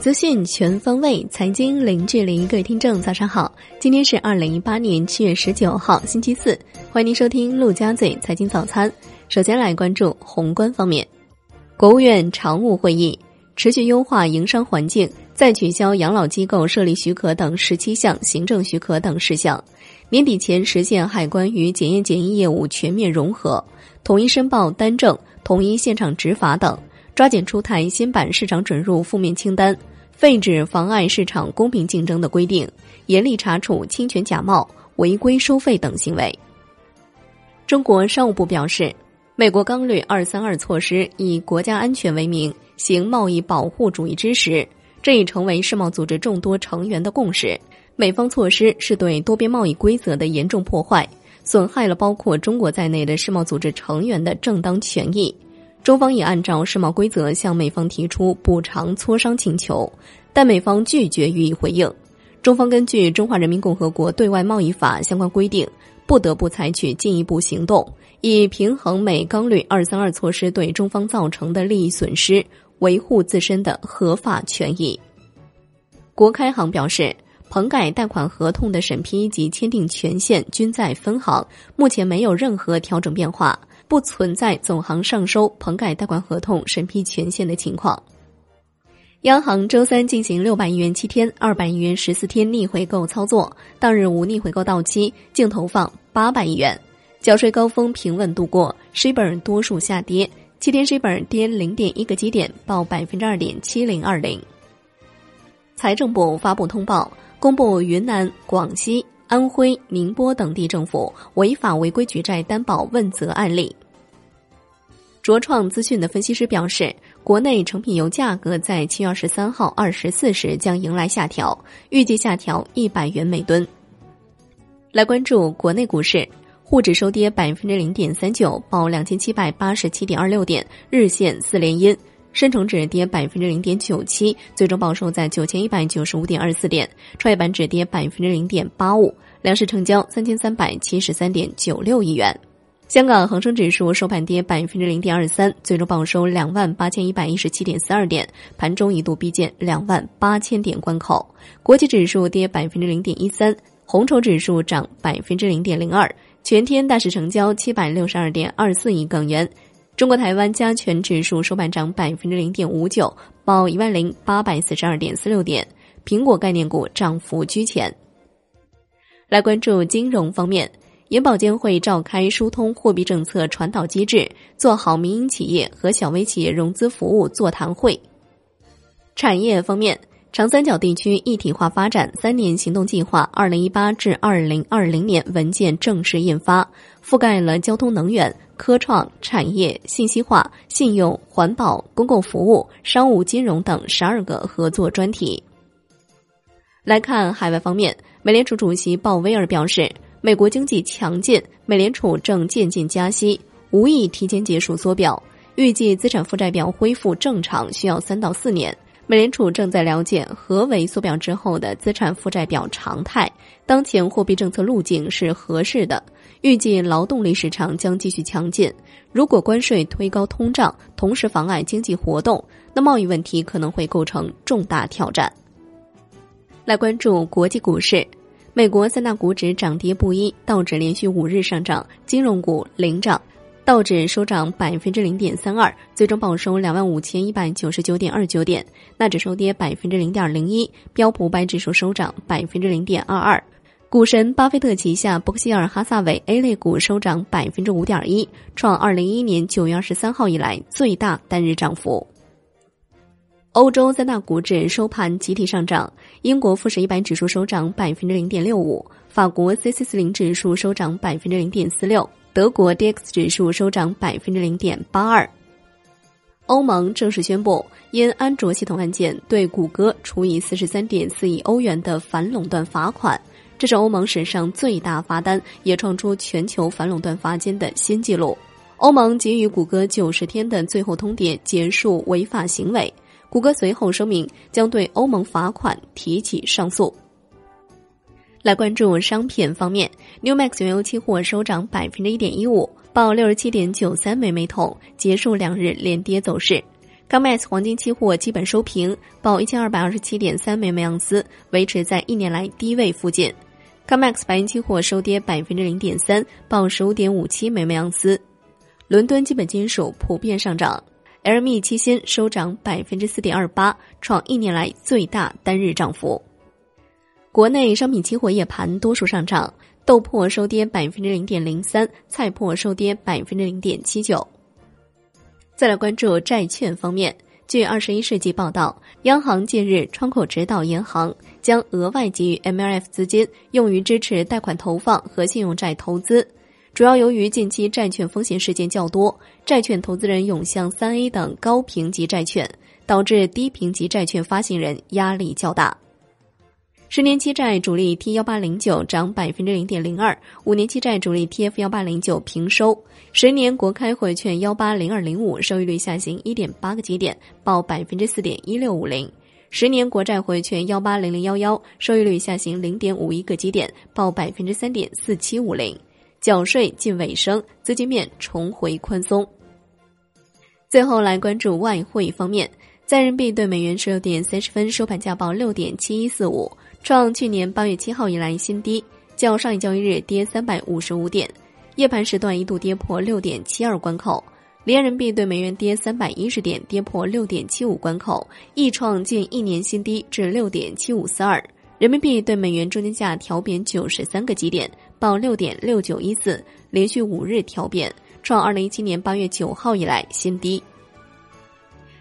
资讯全方位，财经零距离。各位听众，早上好！今天是二零一八年七月十九号，星期四。欢迎您收听陆家嘴财经早餐。首先来关注宏观方面，国务院常务会议持续优化营商环境，再取消养老机构设立许可等十七项行政许可等事项，年底前实现海关与检验检疫业务全面融合，统一申报单证，统一现场执法等，抓紧出台新版市场准入负面清单。废止妨碍市场公平竞争的规定，严厉查处侵权假冒、违规收费等行为。中国商务部表示，美国刚率“二三二”措施以国家安全为名行贸易保护主义之实，这已成为世贸组织众多成员的共识。美方措施是对多边贸易规则的严重破坏，损害了包括中国在内的世贸组织成员的正当权益。中方已按照世贸规则向美方提出补偿磋商请求，但美方拒绝予以回应。中方根据《中华人民共和国对外贸易法》相关规定，不得不采取进一步行动，以平衡美钢铝二三二措施对中方造成的利益损失，维护自身的合法权益。国开行表示，棚改贷款合同的审批及签订权限均在分行，目前没有任何调整变化。不存在总行上收棚改贷款合同审批权限的情况。央行周三进行六百亿元七天、二百亿元十四天逆回购操作，当日无逆回购到期，净投放八百亿元。缴税高峰平稳度过，税本多数下跌，七天税本跌零点一个基点，报百分之二点七零二零。财政部发布通报，公布云南、广西。安徽、宁波等地政府违法违规举债担保问责案例。卓创资讯的分析师表示，国内成品油价格在七月二十三号二十四时将迎来下调，预计下调一百元每吨。来关注国内股市，沪指收跌百分之零点三九，报两千七百八十七点二六点，日线四连阴。深成指跌百分之零点九七，最终报收在九千一百九十五点二四点；创业板指跌百分之零点八五，两市成交三千三百七十三点九六亿元。香港恒生指数收盘跌百分之零点二三，最终报收两万八千一百一十七点四二点，盘中一度逼近两万八千点关口。国际指数跌百分之零点一三，红筹指数涨百分之零点零二，全天大市成交七百六十二点二四亿港元。中国台湾加权指数收盘涨百分之零点五九，报一万零八百四十二点四六点。苹果概念股涨幅居前。来关注金融方面，银保监会召开疏通货币政策传导机制，做好民营企业和小微企业融资服务座谈会。产业方面，长三角地区一体化发展三年行动计划（二零一八至二零二零年）文件正式印发，覆盖了交通、能源。科创、产业、信息化、信用、环保、公共服务、商务、金融等十二个合作专题。来看海外方面，美联储主席鲍威尔表示，美国经济强劲，美联储正渐进加息，无意提前结束缩表，预计资产负债表恢复正常需要三到四年。美联储正在了解何为缩表之后的资产负债表常态，当前货币政策路径是合适的。预计劳动力市场将继续强劲。如果关税推高通胀，同时妨碍经济活动，那贸易问题可能会构成重大挑战。来关注国际股市，美国三大股指涨跌不一，道指连续五日上涨，金融股领涨，道指收涨百分之零点三二，最终报收两万五千一百九十九点二九点，纳指收跌百分之零点零一，标普五百指数收涨百分之零点二二。股神巴菲特旗下伯克希尔哈萨韦 A 类股收涨百分之五点一，创二零一一年九月二十三号以来最大单日涨幅。欧洲三大股指收盘集体上涨，英国富时一百指数收涨百分之零点六五，法国 C C 四零指数收涨百分之零点四六，德国 D X 指数收涨百分之零点八二。欧盟正式宣布，因安卓系统案件对谷歌处以四十三点四亿欧元的反垄断罚款。这是欧盟史上最大罚单，也创出全球反垄断罚金的新纪录。欧盟给予谷歌九十天的最后通牒，结束违法行为。谷歌随后声明将对欧盟罚款提起上诉。来关注商品方面，New Max 原油期货收涨百分之一点一五，报六十七点九三美每桶，结束两日连跌走势。COMEX 黄金期货基本收平，报一千二百二十七点三美每盎司，维持在一年来低位附近。COMEX 白银期货收跌百分之零点三，报十五点五七美每盎司。伦敦基本金属普遍上涨，LME 期锌收涨百分之四点二八，创一年来最大单日涨幅。国内商品期货夜盘多数上涨，豆粕收跌百分之零点零三，菜粕收跌百分之零点七九。再来关注债券方面。据二十一世纪报道，央行近日窗口指导银行将额外给予 MLF 资金，用于支持贷款投放和信用债投资。主要由于近期债券风险事件较多，债券投资人涌向三 A 等高评级债券，导致低评级债券发行人压力较大。十年期债主力 T 幺八零九涨百分之零点零二，五年期债主力 TF 幺八零九平收，十年国开汇券幺八零二零五收益率下行一点八个基点，报百分之四点一六五零；十年国债汇券幺八零零幺幺收益率下行零点五一个基点，报百分之三点四七五零。缴税近尾声，资金面重回宽松。最后来关注外汇方面，在人民币对美元十六点三十分收盘价报六点七一四五。创去年八月七号以来新低，较上一交易日跌三百五十五点。夜盘时段一度跌破六点七二关口，离岸人民币对美元跌三百一十点，跌破六点七五关口，亦创近一年新低至六点七五四二。人民币对美元中间价调贬九十三个基点，报六点六九一四，连续五日调贬，创二零一七年八月九号以来新低。